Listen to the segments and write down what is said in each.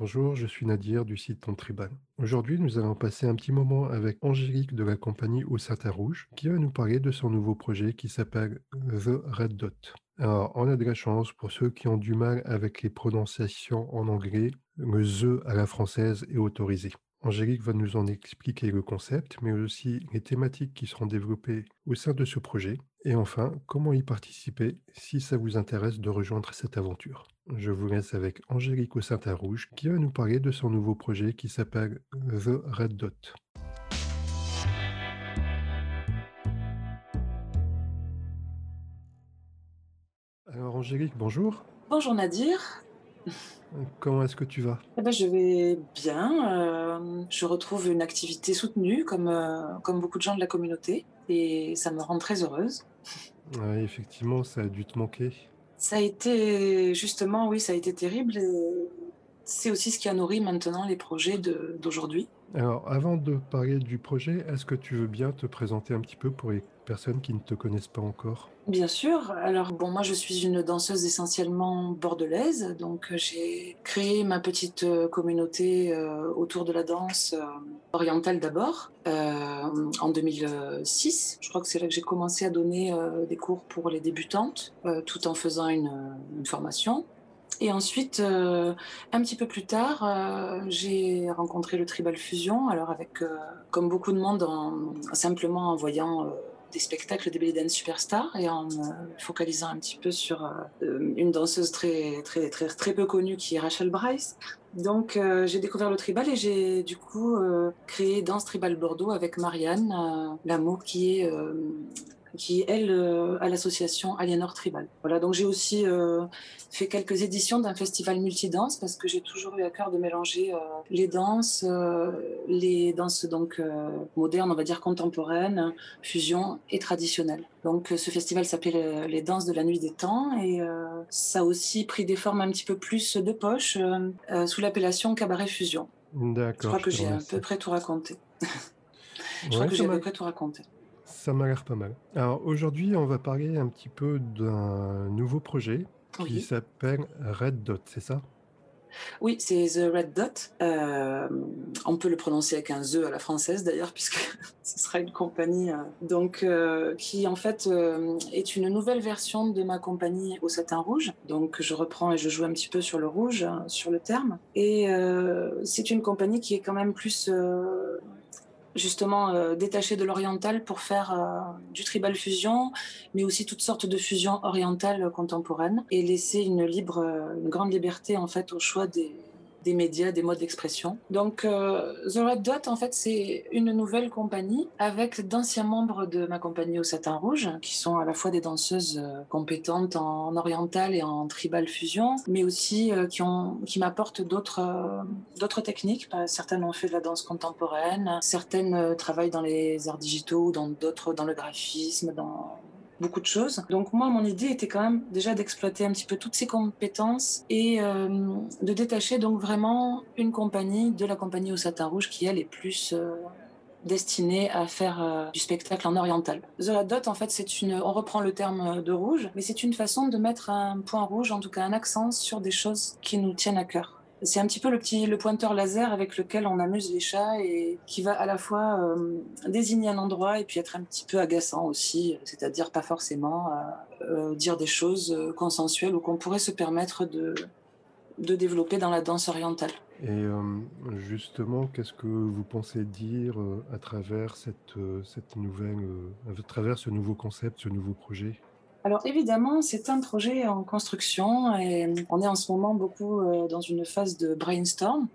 Bonjour, je suis Nadir du site Ton Tribal. Aujourd'hui, nous allons passer un petit moment avec Angélique de la compagnie Au Satin Rouge qui va nous parler de son nouveau projet qui s'appelle The Red Dot. Alors, on a de la chance pour ceux qui ont du mal avec les prononciations en anglais, le The à la française est autorisé. Angélique va nous en expliquer le concept, mais aussi les thématiques qui seront développées au sein de ce projet, et enfin, comment y participer si ça vous intéresse de rejoindre cette aventure. Je vous laisse avec Angélique au Saint Rouge qui va nous parler de son nouveau projet qui s'appelle The Red Dot. Alors Angélique, bonjour. Bonjour Nadir. Comment est-ce que tu vas? Eh ben, Je vais bien. Euh, je retrouve une activité soutenue comme, euh, comme beaucoup de gens de la communauté et ça me rend très heureuse. Oui, effectivement, ça a dû te manquer. Ça a été, justement, oui, ça a été terrible. C'est aussi ce qui a nourri maintenant les projets d'aujourd'hui. Alors, avant de parler du projet, est-ce que tu veux bien te présenter un petit peu pour les personnes qui ne te connaissent pas encore? Bien sûr. Alors, bon, moi, je suis une danseuse essentiellement bordelaise. Donc, j'ai créé ma petite euh, communauté euh, autour de la danse euh, orientale d'abord, en 2006. Je crois que c'est là que j'ai commencé à donner des cours pour les débutantes, tout en faisant une, une formation. Et ensuite, un petit peu plus tard, j'ai rencontré le Tribal Fusion. Alors, avec, comme beaucoup de monde, en, simplement en voyant des spectacles des belly dance superstars et en me focalisant un petit peu sur euh, une danseuse très, très, très, très peu connue qui est Rachel Bryce. Donc euh, j'ai découvert le tribal et j'ai du coup euh, créé Danse Tribal Bordeaux avec Marianne L'amour qui est qui elle euh, à l'association Aliénor Tribal. Voilà, donc j'ai aussi euh, fait quelques éditions d'un festival multidanse parce que j'ai toujours eu à cœur de mélanger euh, les danses, les danses donc modernes, on va dire contemporaines, fusion et traditionnelles. Donc ce festival s'appelait les danses de la nuit des temps et ça a aussi pris des formes un petit peu plus de poche sous l'appellation cabaret fusion. D'accord. Je crois que j'ai à peu près tout raconté. je crois que j'ai à peu près tout raconté. Ça m'a l'air pas mal. Alors aujourd'hui, on va parler un petit peu d'un nouveau projet qui s'appelle Red Dot, c'est ça? Oui, c'est The Red Dot. Euh, on peut le prononcer avec un The à la française d'ailleurs, puisque ce sera une compagnie euh, donc, euh, qui en fait est une nouvelle version de ma compagnie au satin rouge. Donc je reprends et je joue un petit peu sur le rouge, hein, sur le terme. Et c'est une compagnie qui est quand même plus justement euh, détaché de l'oriental pour faire euh, du tribal fusion, mais aussi toutes sortes de fusions orientales contemporaines et laisser une libre, euh, une grande liberté en fait au choix des, des médias, des modes d'expression. Donc, euh, The Red Dot, en fait, c'est une nouvelle compagnie avec d'anciens membres de ma compagnie au Satin Rouge, qui sont à la fois des danseuses euh, compétentes en oriental et en tribal fusion, mais aussi euh, qui, m'apportent d'autres d'autres techniques. Certaines ont fait de la danse contemporaine, certaines travaillent dans les arts digitaux, dans d'autres dans le graphisme, dans beaucoup de choses. Donc moi, mon idée était quand même déjà d'exploiter un petit peu toutes ces compétences et euh, de détacher donc vraiment une compagnie de la compagnie au satin rouge qui elle est plus euh, destinée à faire euh, du spectacle en oriental. The Dot, en fait, c'est une, on reprend le terme de rouge, mais c'est une façon de mettre un point rouge, en tout cas un accent sur des choses qui nous tiennent à cœur. C'est un petit peu le petit le pointeur laser avec lequel on amuse les chats et qui va à la fois euh, désigner un endroit et puis être un petit peu agaçant aussi, c'est-à-dire pas forcément euh, euh, dire des choses consensuelles ou qu'on pourrait se permettre de, de développer dans la danse orientale. Et justement, qu'est-ce que vous pensez dire à travers cette, cette nouvelle, à travers ce nouveau concept, ce nouveau projet? Alors évidemment, c'est un projet en construction et on est en ce moment beaucoup euh, dans une phase de brainstorm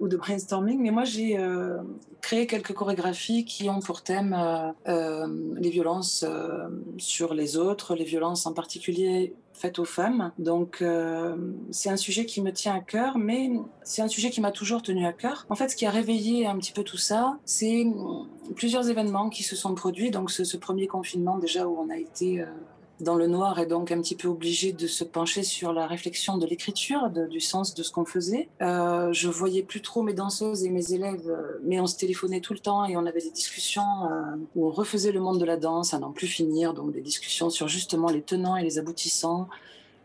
ou de brainstorming. Mais moi, j'ai euh, créé quelques chorégraphies qui ont pour thème euh, les violences sur les autres, les violences en particulier faites aux femmes. Donc c'est un sujet qui me tient à cœur, mais c'est un sujet qui m'a toujours tenu à cœur. En fait, ce qui a réveillé un petit peu tout ça, c'est plusieurs événements qui se sont produits. Donc ce premier confinement déjà où on a été dans le noir et donc un petit peu obligé de se pencher sur la réflexion de l'écriture, du sens de ce qu'on faisait. Euh, je voyais plus trop mes danseuses et mes élèves, euh, mais on se téléphonait tout le temps et on avait des discussions euh, où on refaisait le monde de la danse à n'en plus finir, donc des discussions sur justement les tenants et les aboutissants,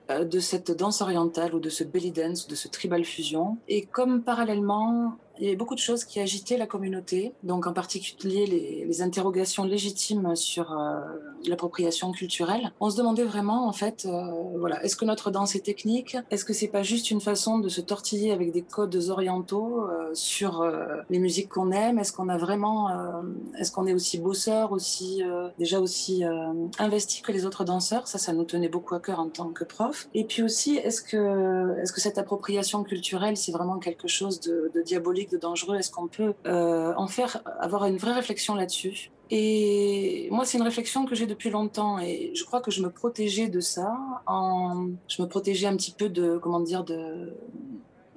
de cette danse orientale ou de ce belly dance, de ce tribal fusion. Et comme parallèlement, il y avait beaucoup de choses qui agitaient la communauté, donc en particulier les, les interrogations légitimes sur euh, l'appropriation culturelle. On se demandait vraiment, en fait, euh, voilà, est-ce que notre danse est technique? Est-ce que c'est pas juste une façon de se tortiller avec des codes orientaux euh, sur euh, les musiques qu'on aime? Est-ce qu'on a vraiment, euh, est-ce qu'on est aussi bosseur, aussi déjà aussi investi que les autres danseurs? Ça, ça nous tenait beaucoup à cœur en tant que prof. Et puis aussi, est-ce que, est-ce que cette appropriation culturelle, c'est vraiment quelque chose de, de diabolique de dangereux Est-ce qu'on peut euh, en faire, avoir une vraie réflexion là-dessus? Et moi, c'est une réflexion que j'ai depuis longtemps et je crois que je me protégeais de ça. En... Je me protégeais un petit peu de, comment dire, de,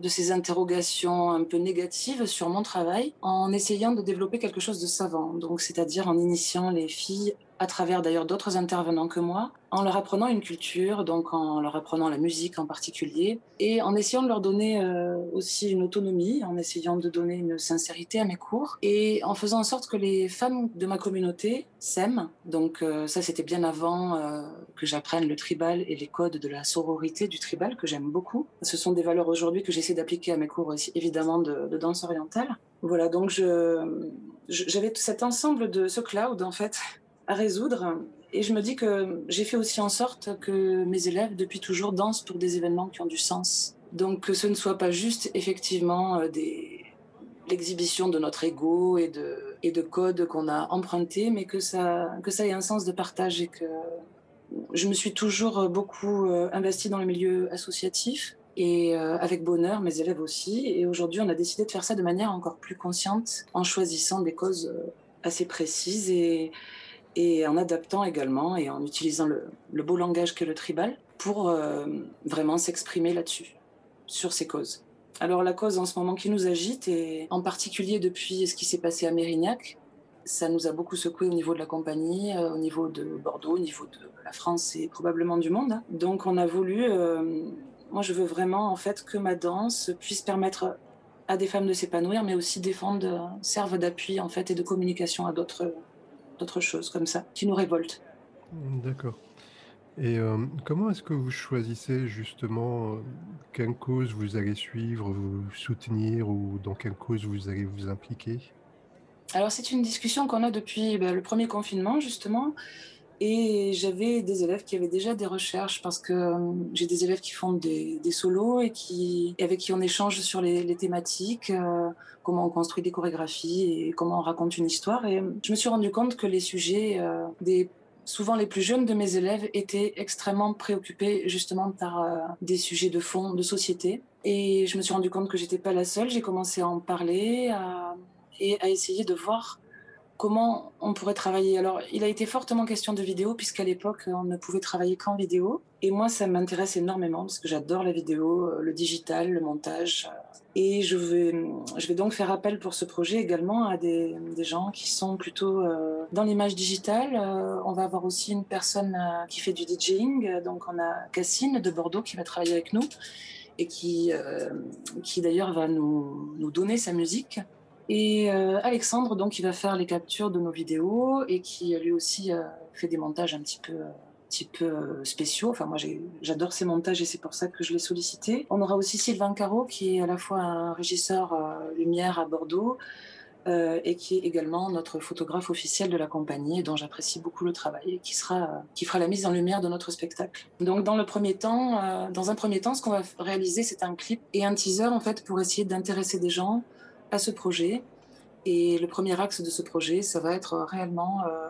de ces interrogations un peu négatives sur mon travail en essayant de développer quelque chose de savant. Donc, c'est-à-dire en initiant les filles à travers d'ailleurs d'autres intervenants que moi, en leur apprenant une culture, donc en leur apprenant la musique en particulier, et en essayant de leur donner euh, aussi une autonomie, en essayant de donner une sincérité à mes cours, et en faisant en sorte que les femmes de ma communauté s'aiment. Donc euh, ça, c'était bien avant euh, que j'apprenne le tribal et les codes de la sororité du tribal, que j'aime beaucoup. Ce sont des valeurs aujourd'hui que j'essaie d'appliquer à mes cours aussi, évidemment de, danse orientale. Voilà, donc je, j'avais cet ensemble de ce cloud en fait à résoudre. Et je me dis que j'ai fait aussi en sorte que mes élèves, depuis toujours, dansent pour des événements qui ont du sens. Donc que ce ne soit pas juste, effectivement, euh, l'exhibition de notre ego et de, et de codes qu'on a empruntés, mais que ça, que ça ait un sens de partage et que je me suis toujours beaucoup euh, investie dans le milieu associatif et euh, avec bonheur, mes élèves aussi. Et aujourd'hui, on a décidé de faire ça de manière encore plus consciente en choisissant des causes assez précises et, et en adaptant également et en utilisant le, beau langage qu'est le tribal pour euh, vraiment s'exprimer là-dessus, sur ces causes. Alors la cause en ce moment qui nous agite, et en particulier depuis ce qui s'est passé à Mérignac, ça nous a beaucoup secoué au niveau de la compagnie, euh, au niveau de Bordeaux, au niveau de la France et probablement du monde. Donc on a voulu, euh, moi je veux vraiment en fait que ma danse puisse permettre à des femmes de s'épanouir, mais aussi défendre, serve d'appui en fait et de communication à d'autres d'autres choses comme ça, qui nous révoltent. D'accord. Et euh, comment est-ce que vous choisissez justement euh, quelle cause vous allez suivre, vous soutenir ou dans quelle cause vous allez vous impliquer? Alors c'est une discussion qu'on a depuis ben, le premier confinement justement. Et j'avais des élèves qui avaient déjà des recherches parce que euh, j'ai des élèves qui font des, solos et, qui, avec qui on échange sur les, thématiques, euh, comment on construit des chorégraphies et comment on raconte une histoire. Et je me suis rendu compte que les sujets euh, des souvent les plus jeunes de mes élèves étaient extrêmement préoccupés justement par des sujets de fond, de société. Et je me suis rendu compte que j'étais pas la seule. J'ai commencé à en parler et à essayer de voir comment on pourrait travailler. Alors, il a été fortement question de vidéo, puisqu'à l'époque, on ne pouvait travailler qu'en vidéo. Et moi, ça m'intéresse énormément, parce que j'adore la vidéo, le digital, le montage. Et je vais, je vais donc faire appel pour ce projet également à des, gens qui sont plutôt euh, dans l'image digitale. Euh, on va avoir aussi une personne euh, qui fait du DJing. Donc, on a Cassine de Bordeaux qui va travailler avec nous et qui, euh, qui d'ailleurs va nous donner sa musique. Et euh, Alexandre, donc, il va faire les captures de nos vidéos et qui lui aussi euh, fait des montages un petit peu, euh, petit peu euh, spéciaux. Enfin, moi, j'adore ces montages et c'est pour ça que je l'ai sollicité. On aura aussi Sylvain Caro, qui est à la fois un régisseur euh, lumière à Bordeaux euh, et qui est également notre photographe officiel de la compagnie, dont j'apprécie beaucoup le travail et qui sera, qui fera la mise en lumière de notre spectacle. Donc, dans le premier temps, dans un premier temps, ce qu'on va réaliser, c'est un clip et un teaser en fait pour essayer d'intéresser des gens à ce projet. Et le premier axe de ce projet, ça va être réellement euh,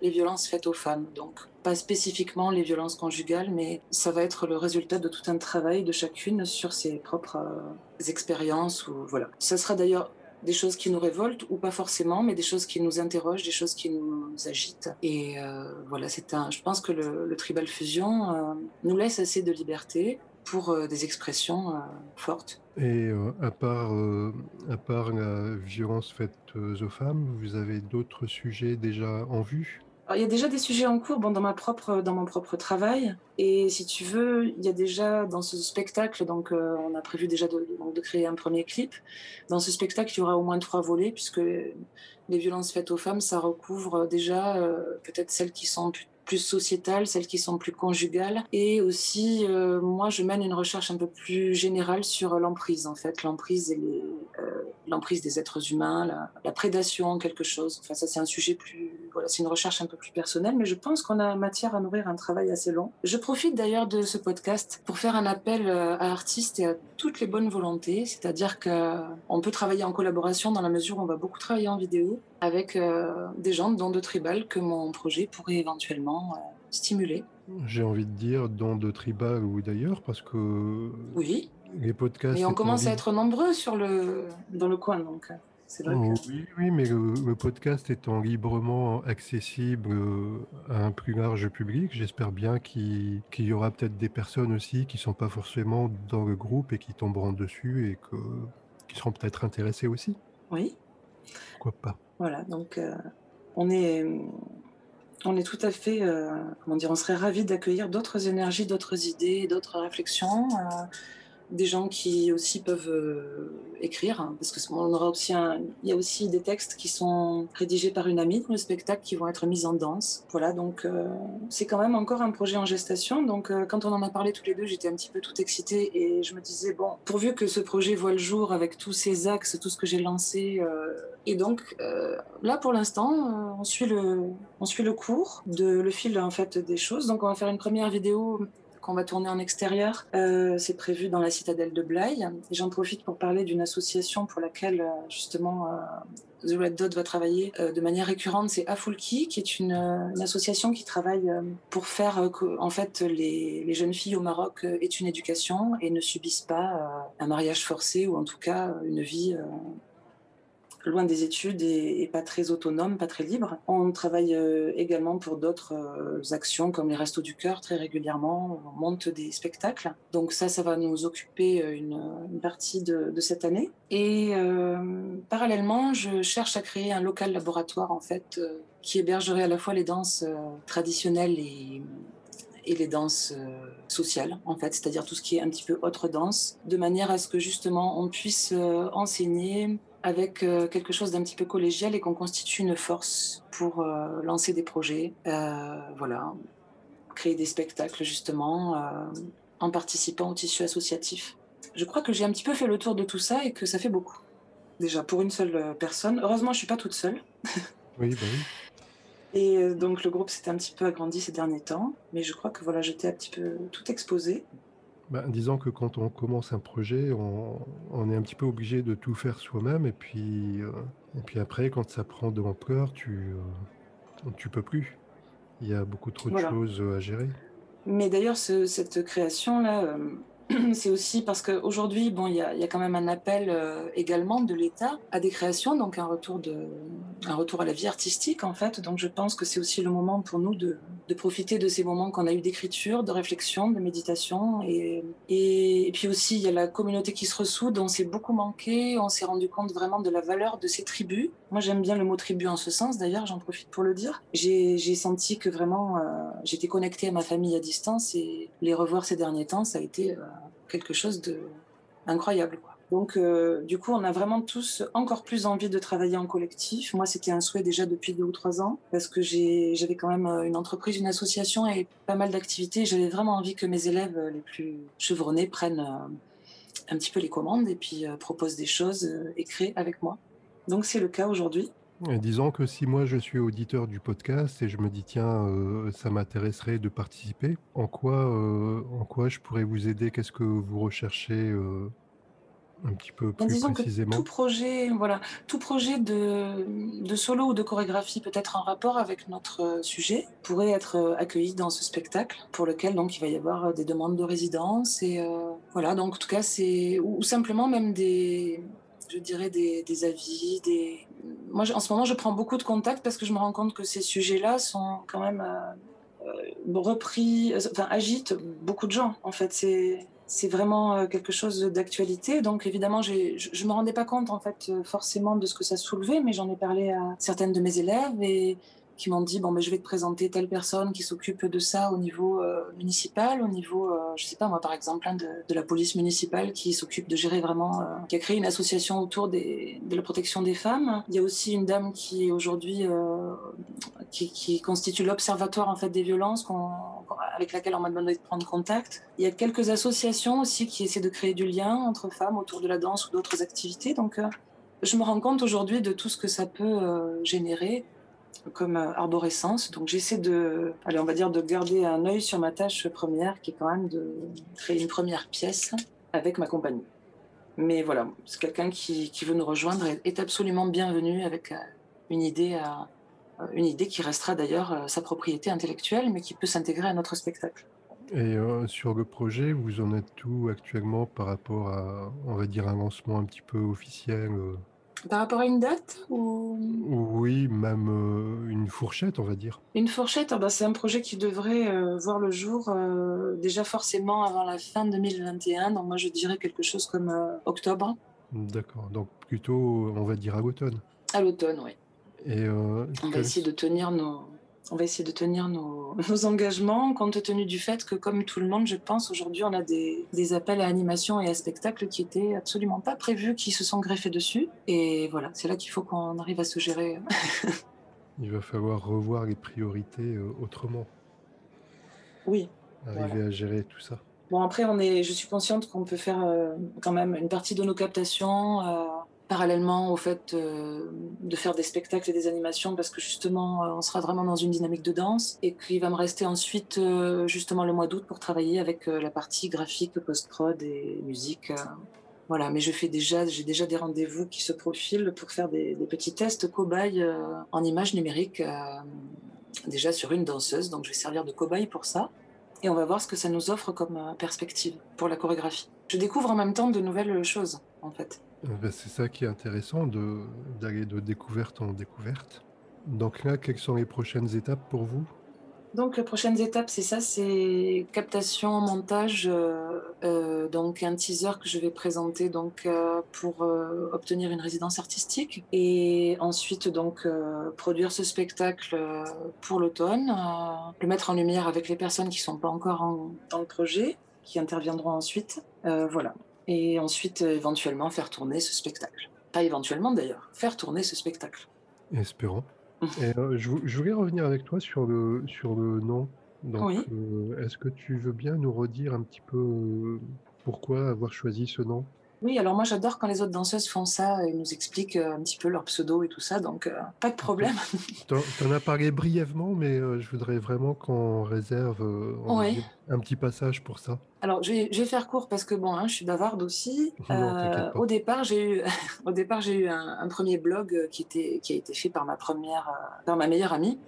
les violences faites aux femmes. Donc, pas spécifiquement les violences conjugales, mais ça va être le résultat de tout un travail de chacune sur ses propres euh, expériences. Ou, voilà. Ça sera d'ailleurs des choses qui nous révoltent ou pas forcément, mais des choses qui nous interrogent, des choses qui nous agitent. Et euh, voilà, un. Je pense que le, tribal fusion nous laisse assez de liberté pour euh, des expressions euh, fortes. Et euh, à part, à part la violence faite aux femmes, vous avez d'autres sujets déjà en vue? Alors, il y a déjà des sujets en cours bon, dans, ma propre, dans mon propre travail. Et si tu veux, il y a déjà dans ce spectacle, donc euh, on a prévu déjà de, de, créer un premier clip. Dans ce spectacle, il y aura au moins trois volets, puisque les violences faites aux femmes, ça recouvre déjà euh, peut-être celles qui sont plus sociétales, celles qui sont plus conjugales. Et aussi, euh, moi, je mène une recherche un peu plus générale sur l'emprise, en fait, l'emprise et euh, l'emprise des êtres humains, la, la, prédation, quelque chose. Enfin, ça, c'est un sujet plus, voilà, c'est une recherche un peu plus personnelle, mais je pense qu'on a matière à nourrir un travail assez long. Je profite d'ailleurs de ce podcast pour faire un appel euh, à artistes et à toutes les bonnes volontés, c'est-à-dire qu'on peut travailler en collaboration dans la mesure où on va beaucoup travailler en vidéo avec des gens dont de tribal que mon projet pourrait éventuellement euh, stimuler. J'ai envie de dire dans de tribal ou d'ailleurs parce que oui. les podcasts. Et on commence à être nombreux sur le dans le coin donc. Euh, c'est vrai oh, Oui, oui, mais le, podcast étant librement accessible euh, à un plus large public, j'espère bien qu'il y aura peut-être des personnes aussi qui ne sont pas forcément dans le groupe et qui tomberont dessus et que, qui seront peut-être intéressées aussi. Oui. Pourquoi pas Voilà, donc on est on est tout à fait, euh, comment dire, on serait ravis d'accueillir d'autres énergies, d'autres idées, d'autres réflexions, euh, des gens qui aussi peuvent euh, écrire, hein, parce que on aura aussi il y a aussi des textes qui sont rédigés par une amie dans le spectacle qui vont être mis en danse. Voilà, donc c'est quand même encore un projet en gestation. Donc quand on en a parlé tous les deux, j'étais un petit peu tout excitée et je me disais bon, pourvu que ce projet voit le jour avec tous ces axes, tout ce que j'ai lancé et donc euh, là, pour l'instant, euh, on suit le, on suit le cours de le fil en fait des choses. Donc on va faire une première vidéo qu'on va tourner en extérieur. Euh, c'est prévu dans la citadelle de Blaye. J'en profite pour parler d'une association pour laquelle justement The Red Dot va travailler de manière récurrente. C'est Afulki, qui est une, association qui travaille pour faire que en fait les, jeunes filles au Maroc aient une éducation et ne subissent pas un mariage forcé ou en tout cas une vie loin des études et, pas très autonome, pas très libre. On travaille euh, également pour d'autres euh, actions comme les Restos du Cœur très régulièrement. On monte des spectacles. Donc ça, ça va nous occuper euh, une, partie de, cette année. Et parallèlement, je cherche à créer un local laboratoire en fait qui hébergerait à la fois les danses traditionnelles et les danses sociales, en fait, c'est-à-dire tout ce qui est un petit peu autre danse, de manière à ce que justement on puisse enseigner avec euh, quelque chose d'un petit peu collégial et qu'on constitue une force pour euh, lancer des projets, euh, voilà, créer des spectacles justement, en participant au tissu associatif. Je crois que j'ai un petit peu fait le tour de tout ça et que ça fait beaucoup. Déjà pour une seule personne. Heureusement, je suis pas toute seule. oui, bah oui. Et donc le groupe s'est un petit peu agrandi ces derniers temps, mais je crois que voilà, j'étais un petit peu tout exposé. Bah, disons que quand on commence un projet, on, est un petit peu obligé de tout faire soi-même et puis, euh, et puis après, quand ça prend de l'ampleur, tu, euh, tu peux plus. Il y a beaucoup trop de choses à gérer. Mais d'ailleurs, cette création-là, euh, c'est aussi parce qu'aujourd'hui, bon, il y a, quand même un appel euh, également de l'État à des créations, donc un retour, de, un retour à la vie artistique en fait. Donc je pense que c'est aussi le moment pour nous de, profiter de ces moments qu'on a eu d'écriture, de réflexion, de méditation. Et, et, puis aussi, il y a la communauté qui se ressoude. On s'est beaucoup manqué, on s'est rendu compte vraiment de la valeur de ces tribus. Moi, j'aime bien le mot tribu en ce sens, d'ailleurs, j'en profite pour le dire. J'ai senti que vraiment, euh, j'étais connectée à ma famille à distance et les revoir ces derniers temps, ça a été... Euh, quelque chose de incroyable. Donc, euh, du coup, on a vraiment tous encore plus envie de travailler en collectif. Moi, c'était un souhait déjà depuis deux ou trois ans, parce que j'avais quand même une entreprise, une association et pas mal d'activités. J'avais vraiment envie que mes élèves les plus chevronnés prennent un petit peu les commandes et puis proposent des choses et créent avec moi. Donc, c'est le cas aujourd'hui. Disons que si moi je suis auditeur du podcast et je me dis tiens euh, ça m'intéresserait de participer, en quoi, euh, en quoi je pourrais vous aider? Qu'est-ce que vous recherchez euh, un petit peu plus précisément? tout projet, voilà, tout projet de, de solo ou de chorégraphie peut-être en rapport avec notre sujet pourrait être accueilli dans ce spectacle pour lequel donc il va y avoir des demandes de résidence et voilà. Donc en tout cas c'est ou simplement même des je dirais, des, avis. Des... Moi, en ce moment, je prends beaucoup de contacts parce que je me rends compte que ces sujets-là sont quand même euh, euh, repris, enfin, agitent beaucoup de gens. En fait, c'est c'est vraiment euh, quelque chose d'actualité. Donc évidemment, je ne me rendais pas compte en fait forcément de ce que ça soulevait, mais j'en ai parlé à certaines de mes élèves et qui m'ont dit bon, ben, je vais te présenter telle personne qui s'occupe de ça au niveau euh, municipal, au niveau, euh, je sais pas moi, par exemple, hein, de, la police municipale qui s'occupe de gérer vraiment, euh, qui a créé une association autour de la protection des femmes. Il y a aussi une dame qui aujourd'hui, euh, qui, constitue l'observatoire en fait des violences avec laquelle on m'a demandé de prendre contact. Il y a quelques associations aussi qui essaient de créer du lien entre femmes autour de la danse ou d'autres activités. Donc, je me rends compte aujourd'hui de tout ce que ça peut générer comme euh, arborescence. Donc j'essaie de, allez, on va dire, de garder un œil sur ma tâche première, qui est quand même de créer une première pièce avec ma compagnie. Mais voilà, c'est quelqu'un qui, qui, veut nous rejoindre est, absolument bienvenu avec euh, une idée, à, euh, une idée qui restera d'ailleurs sa propriété intellectuelle, mais qui peut s'intégrer à notre spectacle. Et sur le projet, vous en êtes où actuellement par rapport à, on va dire, un lancement un petit peu officiel par rapport à une date ou... Oui, même euh, une fourchette, on va dire. Une fourchette, ah bah, c'est un projet qui devrait euh, voir le jour euh, déjà forcément avant la fin 2021. Donc moi, je dirais quelque chose comme octobre. D'accord, donc plutôt, on va dire à l'automne. À l'automne, oui. Et on va essayer de tenir nos, on va essayer de tenir nos, nos, engagements, compte tenu du fait que, comme tout le monde, je pense, aujourd'hui, on a des, des, appels à animation et à spectacle qui étaient absolument pas prévus, qui se sont greffés dessus. Et voilà, c'est là qu'il faut qu'on arrive à se gérer. Il va falloir revoir les priorités euh, autrement. Oui. Arriver voilà. à gérer tout ça. Bon, après, on est, je suis consciente qu'on peut faire euh, quand même une partie de nos captations. Euh, parallèlement au fait euh, de faire des spectacles et des animations parce que justement euh, on sera vraiment dans une dynamique de danse. Et qu'il va me rester ensuite euh, justement le mois d'août pour travailler avec la partie graphique, post-prod et musique. Voilà, mais déjà, j'ai déjà des rendez-vous qui se profilent pour faire des, des petits tests cobayes en images numériques déjà sur une danseuse, donc je vais servir de cobaye pour ça et on va voir ce que ça nous offre comme perspective pour la chorégraphie. Je découvre en même temps de nouvelles choses en fait. Ben, c'est ça qui est intéressant, d'aller de, découverte en découverte. Donc là, quelles sont les prochaines étapes pour vous? Donc prochaines étapes, c'est ça, c'est captation, montage, euh, euh, donc un teaser que je vais présenter donc euh, pour obtenir une résidence artistique et ensuite donc produire ce spectacle pour l'automne, le mettre en lumière avec les personnes qui sont pas encore en, dans le projet, qui interviendront ensuite, voilà et ensuite éventuellement faire tourner ce spectacle. Pas éventuellement d'ailleurs, faire tourner ce spectacle. Espérons. Et, euh, je, je, voulais revenir avec toi sur le, sur le nom. Donc, oui. euh, est-ce que tu veux bien nous redire un petit peu euh, pourquoi avoir choisi ce nom? Oui, alors moi j'adore quand les autres danseuses font ça et nous expliquent un petit peu leur pseudo et tout ça, donc euh, pas de problème. Tu en as parlé brièvement, mais euh, je voudrais vraiment qu'on réserve un petit passage pour ça. Alors je vais, je vais faire court parce que bon, hein, je suis bavarde aussi. Non, au départ, j'ai eu, au départ j'ai eu un, un, premier blog qui était, qui a été fait par ma première, par ma meilleure amie,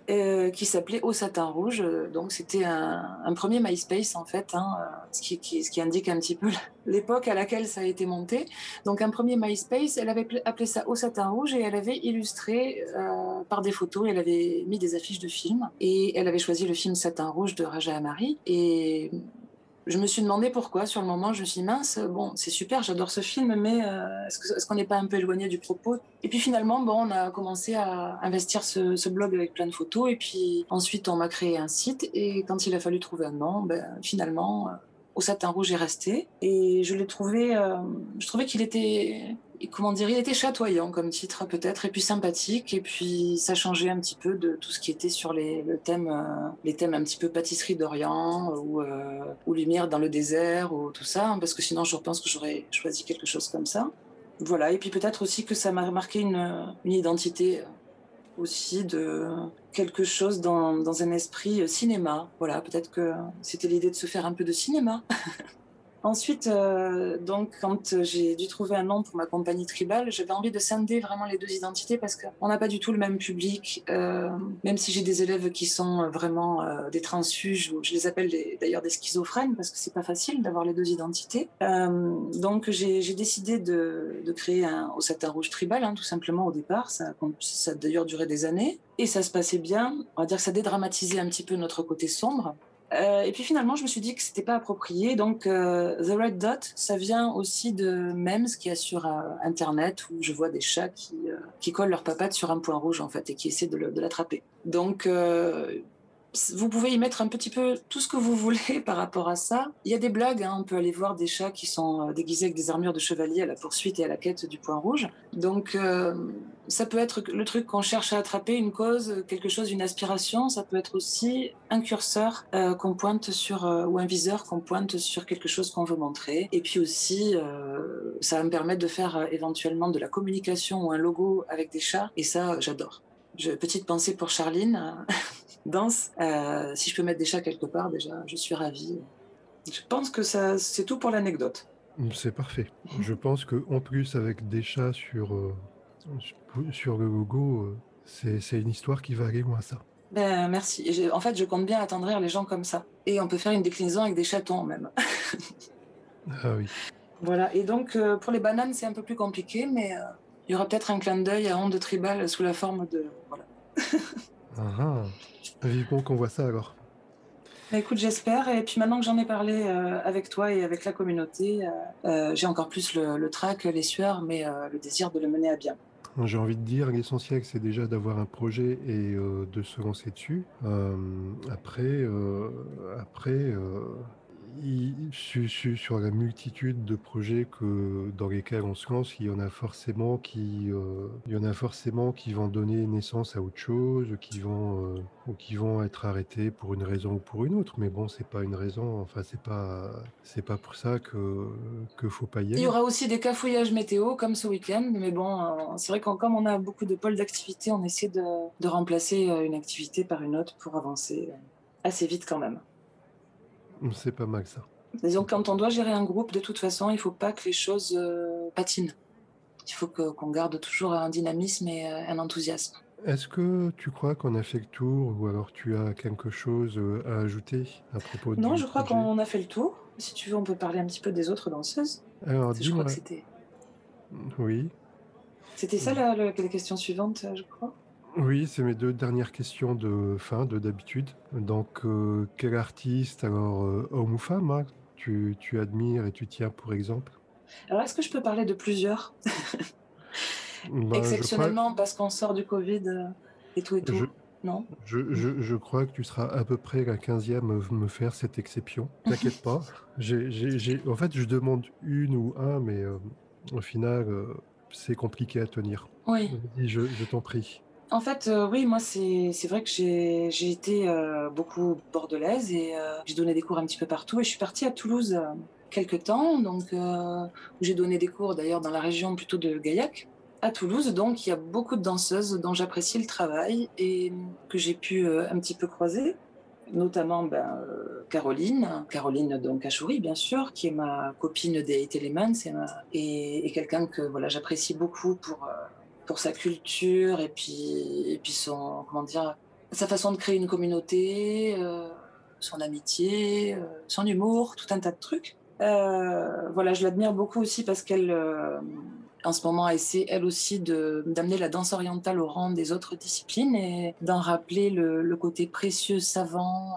qui s'appelait Au satin rouge. Donc c'était un, un, premier MySpace en fait, hein, ce, qui, qui, ce qui indique un petit peu l'époque à laquelle ça a été monté. Donc un premier MySpace, elle avait appelé ça Au satin rouge et elle avait illustré euh, par des photos, elle avait mis des affiches de films et elle avait choisi le film Satin rouge de Raja Amari et je me suis demandé pourquoi. Sur le moment, je me suis dit, mince, bon, c'est super, j'adore ce film, mais euh, est-ce qu'on n'est pas un peu éloigné du propos? Et puis finalement, bon, on a commencé à investir ce, blog avec plein de photos, et puis ensuite, on m'a créé un site, et quand il a fallu trouver un nom, ben, finalement, au satin rouge est resté. Et je l'ai trouvé, euh, je trouvais qu'il était, comment dire, il était chatoyant comme titre peut-être, et puis sympathique, et puis ça changeait un petit peu de tout ce qui était sur les, le euh, les thèmes un petit peu pâtisserie d'Orient ou, euh, lumière dans le désert ou tout ça, hein, parce que sinon je pense que j'aurais choisi quelque chose comme ça. Voilà, et puis peut-être aussi que ça m'a marqué une, identité aussi de quelque chose dans, dans un esprit cinéma. Voilà, peut-être que c'était l'idée de se faire un peu de cinéma. Ensuite, euh, donc, quand j'ai dû trouver un nom pour ma compagnie tribale, j'avais envie de scinder vraiment les deux identités parce qu'on n'a pas du tout le même public. Euh, même si j'ai des élèves qui sont vraiment euh, des transfuges, je les appelle d'ailleurs des schizophrènes parce que c'est pas facile d'avoir les deux identités. Donc, j'ai décidé de, de, créer un au satin rouge tribal, hein, tout simplement au départ. Ça, ça a d'ailleurs duré des années et ça se passait bien. On va dire que ça dédramatisait un petit peu notre côté sombre Euh, et puis finalement, je me suis dit que c'était pas approprié. Donc, euh, The Red Dot, ça vient aussi de memes qui a sur euh, Internet où je vois des chats qui, qui collent leur papate sur un point rouge en fait et qui essaient de l'attraper. Donc, vous pouvez y mettre un petit peu tout ce que vous voulez par rapport à ça. Il y a des blagues, hein. on peut aller voir des chats qui sont euh, déguisés avec des armures de chevalier à la poursuite et à la quête du point rouge. Donc euh, ça peut être le truc qu'on cherche à attraper, une cause, quelque chose, une aspiration. Ça peut être aussi un curseur euh, qu'on pointe sur, ou un viseur qu'on pointe sur quelque chose qu'on veut montrer. Et puis aussi, ça va me permettre de faire éventuellement de la communication ou un logo avec des chats. Et ça, j'adore. Petite pensée pour Charline. danse. Euh, si je peux mettre des chats quelque part, déjà, je suis ravie. Je pense que ça, c'est tout pour l'anecdote. C'est parfait. Je pense que en plus avec des chats sur euh, sur le logo, euh, c'est, c'est une histoire qui va aller loin ça. Ben merci. en fait, je compte bien attendrir les gens comme ça. Et on peut faire une déclinaison avec des chatons même. ah oui. Voilà. Et donc pour les bananes, c'est un peu plus compliqué, mais il y aura peut-être un clin d'œil à Onde Tribal sous la forme de voilà. ah, ah. Vivement qu'on voit ça alors. Bah, écoute, j'espère. Et puis maintenant que j'en ai parlé euh, avec toi et avec la communauté, euh, euh, j'ai encore plus le, le trac, les sueurs, mais le désir de le mener à bien. J'ai envie de dire, l'essentiel, c'est déjà d'avoir un projet et de se lancer dessus. après, après sur, la multitude de projets que, dans lesquels on se lance, il y en a forcément qui, euh, il y en a forcément qui vont donner naissance à autre chose, qui vont, euh, ou qui vont être arrêtés pour une raison ou pour une autre. Mais bon, c'est pas une raison. Enfin, c'est pas, c'est pas pour ça que que faut pas y aller. Il y aura aussi des cafouillages météo comme ce week-end. Mais bon, euh, c'est vrai qu'en comme on a beaucoup de pôles d'activité, on essaie de, de remplacer une activité par une autre pour avancer assez vite quand même. C'est pas mal ça. Disons quand on doit gérer un groupe, de toute façon, il faut pas que les choses euh, patinent. Il faut qu'on garde toujours un dynamisme et euh, un enthousiasme. Est-ce que tu crois qu'on a fait le tour ou alors tu as quelque chose euh, à ajouter à propos de Non, je crois qu'on a fait le tour. Si tu veux, on peut parler un petit peu des autres danseuses. Alors, je crois que c'était. Oui. C'était ça la, la question suivante, je crois. Oui, c'est mes deux dernières questions de fin, de d'habitude. Donc, euh, quel artiste, alors, euh, homme ou femme, hein, tu, tu admires et tu tiens pour exemple? Alors, est-ce que je peux parler de plusieurs? Ben, Exceptionnellement, parce qu'on sort du Covid euh, et tout et tout. non? je, je, je crois que tu seras à peu près la quinzième à me faire cette exception. T'inquiète pas. En fait, je demande une ou un, mais au final, c'est compliqué à tenir. Oui. je, je t'en prie. En fait, euh, oui, moi, c'est vrai que j'ai été euh, beaucoup bordelaise et euh, j'ai donné des cours un petit peu partout. Et je suis partie à Toulouse quelques temps, donc où j'ai donné des cours d'ailleurs dans la région plutôt de Gaillac. À Toulouse, donc, il y a beaucoup de danseuses dont j'apprécie le travail et que j'ai pu un petit peu croiser, notamment ben, Caroline, Caroline donc Achouri, bien sûr, qui est ma copine des Eight Elements et, et quelqu'un que voilà, j'apprécie beaucoup pour pour sa culture et puis, et puis son, comment dire, sa façon de créer une communauté, euh, son amitié, euh, son humour, tout un tas de trucs. Euh, voilà, je l'admire beaucoup aussi parce qu'elle, en ce moment, essaie elle aussi d'amener la danse orientale au rang des autres disciplines et d'en rappeler le, côté précieux, savant,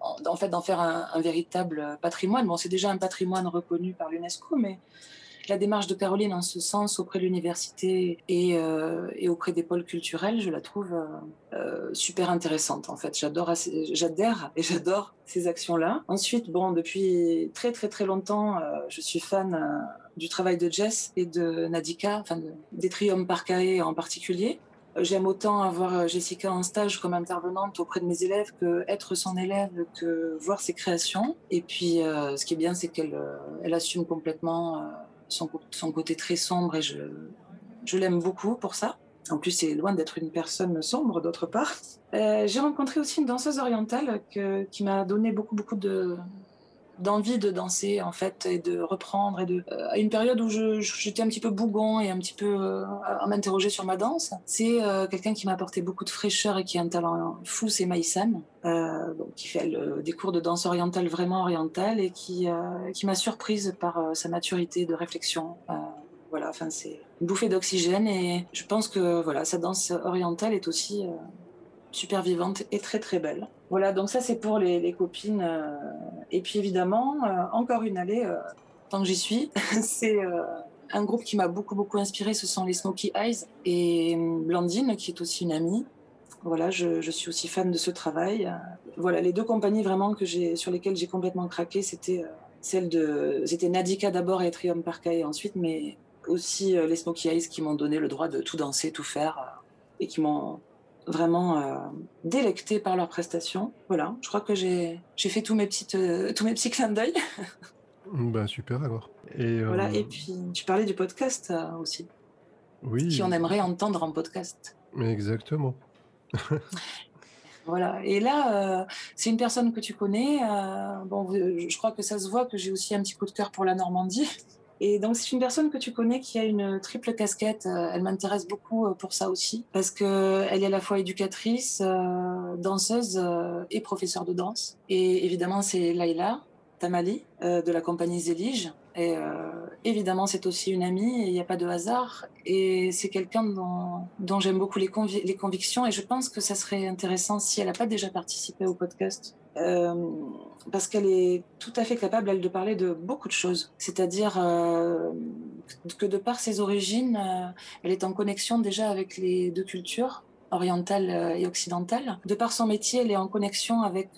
en, fait d'en faire un, un, véritable patrimoine. Bon, c'est déjà un patrimoine reconnu par l'UNESCO, mais la démarche de Caroline en ce sens auprès de l'université et, euh, auprès des pôles culturels, je la trouve euh, euh, super intéressante en fait. J'adore, j'adhère et j'adore ces actions-là. Ensuite, bon, depuis très très très longtemps, je suis fan du travail de Jess et de Nadika, enfin des Trium Parcae en particulier. J'aime autant avoir Jessica en stage comme intervenante auprès de mes élèves que être son élève, que voir ses créations. Et puis, ce qui est bien, c'est qu'elle elle assume complètement son, côté très sombre et je, je l'aime beaucoup pour ça. En plus, c'est loin d'être une personne sombre, d'autre part. Euh, j'ai rencontré aussi une danseuse orientale qui m'a donné beaucoup, beaucoup de, d'envie de danser, en fait, et de reprendre. Et de, euh, à une période où j'étais un petit peu bougon et un petit peu euh, à m'interroger sur ma danse, c'est quelqu'un qui m'a apporté beaucoup de fraîcheur et qui a un talent fou, c'est Maïsan, qui fait des cours de danse orientale vraiment orientale et qui, qui m'a surprise par sa maturité de réflexion. Voilà, enfin, c'est une bouffée d'oxygène et je pense que voilà, sa danse orientale est aussi super vivante et très très belle. Voilà, donc ça c'est pour les, copines. et puis évidemment, encore une allée, tant que j'y suis, c'est un groupe qui m'a beaucoup beaucoup inspiré, ce sont les Smoky Eyes et Blandine, qui est aussi une amie. Voilà, je, suis aussi fan de ce travail. Voilà, les deux compagnies vraiment que j'ai sur lesquelles j'ai complètement craqué, c'était celle de, c'était Nadika d'abord et Trium Parkai ensuite, mais aussi les Smoky Eyes qui m'ont donné le droit de tout danser, tout faire et qui m'ont vraiment euh, délecté par leurs prestations. Voilà, je crois que j'ai fait tous mes, petites, euh, tous mes petits clins d'œil. ben, super alors. Et, voilà, euh, et puis tu parlais du podcast aussi. Oui. Qui on aimerait entendre en podcast. Exactement. voilà. Et là, c'est une personne que tu connais. bon, je crois que ça se voit que j'ai aussi un petit coup de cœur pour la Normandie. Et donc, c'est une personne que tu connais qui a une triple casquette. Euh, elle m'intéresse beaucoup euh, pour ça aussi, parce qu'elle est à la fois éducatrice, euh, danseuse et professeure de danse. Et évidemment, c'est Laila Tamali de la compagnie Zélige. Et évidemment, c'est aussi une amie, il n'y a pas de hasard. Et c'est quelqu'un dont, j'aime beaucoup les, les, convictions. Et je pense que ça serait intéressant si elle n'a pas déjà participé au podcast parce qu'elle est tout à fait capable, elle, de parler de beaucoup de choses. C'est-à-dire euh, que de par ses origines, euh, elle est en connexion déjà avec les deux cultures orientale et occidentale. De par son métier, elle est en connexion avec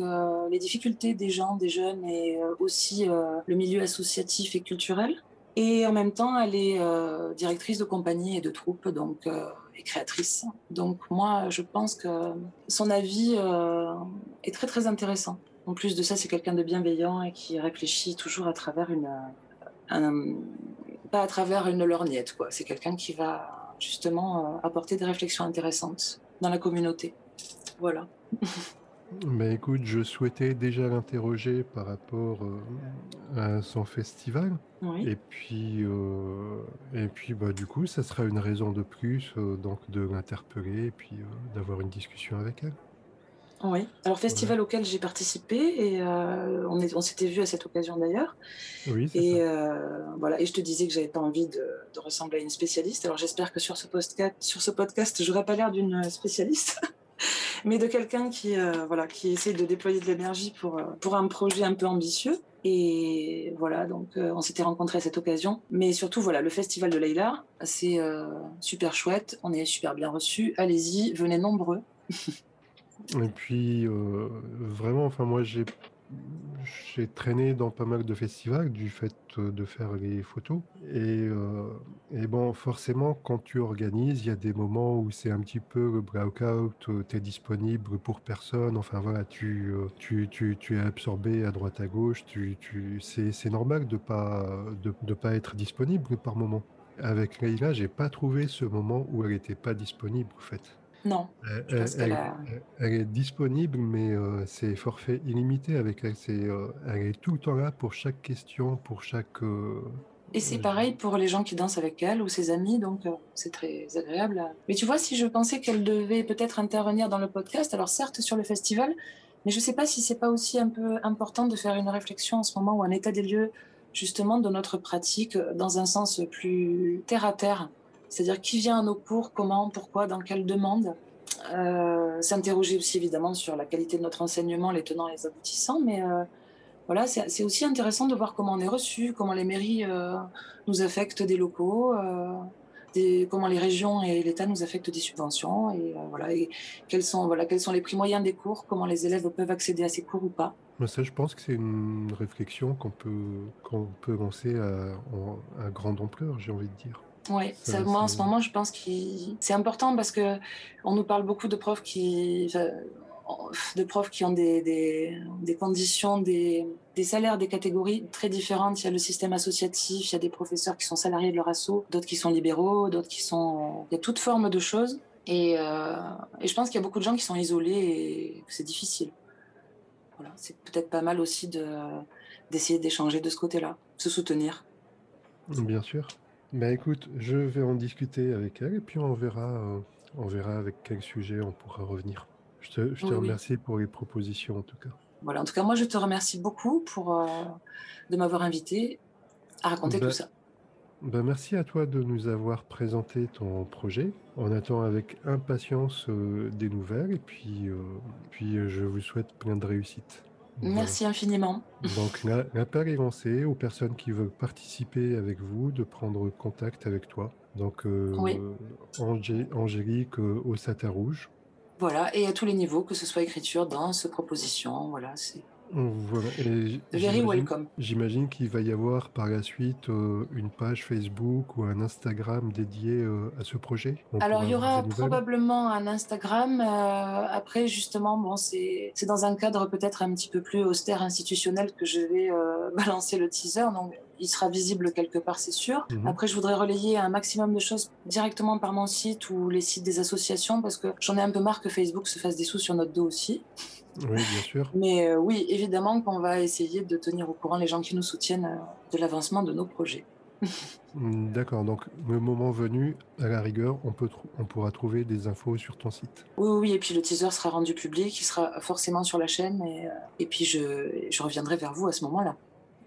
les difficultés des gens, des jeunes et aussi le milieu associatif et culturel. Et en même temps, elle est directrice de compagnie et de troupe, donc et créatrice. Donc moi, je pense que son avis euh, est très très intéressant. En plus de ça, c'est quelqu'un de bienveillant et qui réfléchit toujours à travers une, pas à travers une lorgnette quoi. C'est quelqu'un qui va justement euh, apporter des réflexions intéressantes dans la communauté. Voilà. Écoute, je souhaitais déjà l'interroger par rapport euh, à son festival. Et puis, euh, et puis bah, du coup, ça sera une raison de plus euh, donc de l'interpeller et puis d'avoir une discussion avec elle. Oui, alors festival auquel j'ai participé et on, on s'était vu à cette occasion d'ailleurs. Oui, Et voilà, et je te disais que j'avais pas envie de, de ressembler à une spécialiste. Alors j'espère que sur ce podcast, sur ce podcast, j'aurais pas l'air d'une spécialiste. mais de quelqu'un qui, euh, voilà, qui essaie de déployer de l'énergie pour, euh, pour un projet un peu ambitieux. Et voilà, donc euh, on s'était rencontrés à cette occasion. Mais surtout, voilà, le festival de Leïla, c'est super chouette. On est super bien reçus. Allez-y, venez nombreux. Et puis, vraiment, enfin, moi, j'ai j'ai traîné dans pas mal de festivals du fait de faire les photos. Et, et bon, forcément, quand tu organises, il y a des moments où c'est un petit peu le blackout, tu es disponible pour personne. Enfin voilà, tu, tu, tu, tu es absorbé à droite à gauche. Tu, tu, c'est normal de pas, de, de pas être disponible par moment. Avec Leïla, j'ai pas trouvé ce moment où elle n'était pas disponible, en fait. Non. Elle, est disponible, mais euh, c'est forfait illimité avec elle. C'est, euh, elle est tout le temps là pour chaque question, pour chaque. Euh, et c'est pareil pour les gens qui dansent avec elle ou ses amis, donc c'est très agréable. Mais tu vois, si je pensais qu'elle devait peut-être intervenir dans le podcast, alors certes sur le festival, mais je ne sais pas si c'est pas aussi un peu important de faire une réflexion en ce moment ou un état des lieux justement de notre pratique dans un sens plus terre à terre c'est-à-dire qui vient à nos cours, comment, pourquoi, dans quelle demande. Euh, S'interroger aussi évidemment sur la qualité de notre enseignement, les tenants et les aboutissants, mais euh, voilà, c'est aussi intéressant de voir comment on est reçu, comment les mairies euh, nous affectent des locaux, des, comment les régions et l'État nous affectent des subventions, et voilà, quels sont voilà quels sont les prix moyens des cours, comment les élèves peuvent accéder à ces cours ou pas. Ça, je pense que c'est une réflexion qu'on peut qu'on peut lancer à grande ampleur, j'ai envie de dire. Oui, moi en ce moment, je pense que c'est important parce que on nous parle beaucoup de profs qui, de profs qui ont des, des, des conditions, des, des, salaires, des catégories très différentes. Il y a le système associatif, il y a des professeurs qui sont salariés de leur asso, d'autres qui sont libéraux, d'autres qui sont. Il y a toute forme de choses. Et, euh, et je pense qu'il y a beaucoup de gens qui sont isolés et que c'est difficile. Voilà. C'est peut-être pas mal aussi d'essayer d'échanger de ce côté-là, se soutenir. Bien sûr. Bah écoute, je vais en discuter avec elle et puis on verra, euh, on verra avec quel sujet on pourra revenir. Je te, je te remercie pour les propositions en tout cas. Voilà, en tout cas, moi je te remercie beaucoup pour, euh, de m'avoir invité à raconter bah, tout ça. Ben, merci à toi de nous avoir présenté ton projet. On attend avec impatience euh, des nouvelles et puis, euh, puis euh, je vous souhaite plein de réussite. Merci infiniment. Donc la- l'appel est lancé aux personnes qui veulent participer avec vous de prendre contact avec toi. Donc Oui, euh, Angé- Angélique euh, au Satin Rouge. voilà, et à tous les niveaux, que ce soit écriture, danse, proposition, voilà, c'est Voilà. Et j- very j'imagine, welcome. j'imagine qu'il va y avoir par la suite euh, une page Facebook ou un Instagram dédié euh, à ce projet. On Alors, il y aura probablement un Instagram. euh, après, justement, bon, c'est dans un cadre peut-être un petit peu plus austère institutionnel que je vais balancer le teaser. Donc, il sera visible quelque part, c'est sûr. Mhm. Après, je voudrais relayer un maximum de choses directement par mon site ou les sites des associations parce que j'en ai un peu marre que Facebook se fasse des sous sur notre dos aussi. Oui, bien sûr. Mais euh, oui, évidemment qu'on va essayer de tenir au courant les gens qui nous soutiennent euh, de l'avancement de nos projets. Mm, D'accord. Donc, le moment venu, à la rigueur, on, peut on pourra trouver des infos sur ton site. Oui, oui, et puis le teaser sera rendu public, il sera forcément sur la chaîne, et, euh, et puis je, je reviendrai vers vous à ce moment-là,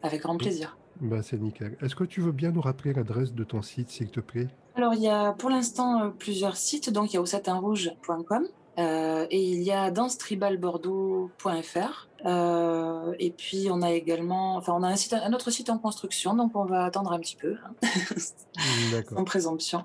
avec grand plaisir. Bah, c'est nickel. Est-ce que tu veux bien nous rappeler l'adresse de ton site, s'il te plaît? Alors, il y a pour l'instant plusieurs sites, donc il y a au satinrouge.com, euh, et il y a dancetribalbordeaux.fr, euh, et puis on a également, enfin on a un, site, un autre site en construction, donc on va attendre un petit peu, hein, Mm, D'accord. sans présomption.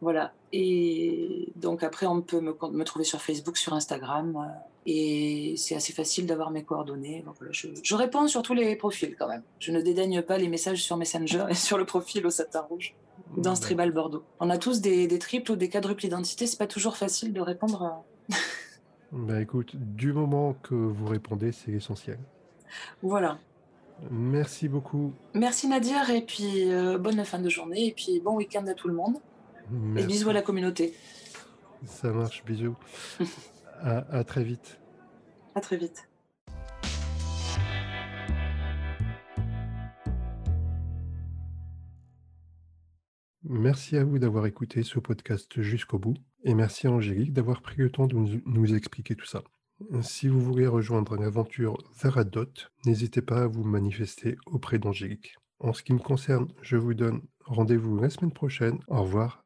Voilà. Et donc après, on peut me, me trouver sur Facebook, sur Instagram. euh, et c'est assez facile d'avoir mes coordonnées. Donc voilà, je, je réponds sur tous les profils quand même. Je ne dédaigne pas les messages sur Messenger et sur le profil au satin rouge dans D'accord. ce tribal Bordeaux. On a tous des, des triples ou des quadruples identités. C'est pas toujours facile de répondre. Bah, écoute, du moment que vous répondez, c'est l'essentiel. Voilà. Merci beaucoup. Merci Nadir et puis euh, bonne fin de journée et puis bon week-end à tout le monde. Et bisous à la communauté. Ça marche, bisous. À, à très vite. À très vite. Merci à vous d'avoir écouté ce podcast jusqu'au bout et merci à Angélique d'avoir pris le temps de nous, expliquer tout ça. Si vous voulez rejoindre l'aventure Veradot, n'hésitez pas à vous manifester auprès d'Angélique. En ce qui me concerne, je vous donne rendez-vous la semaine prochaine. Au revoir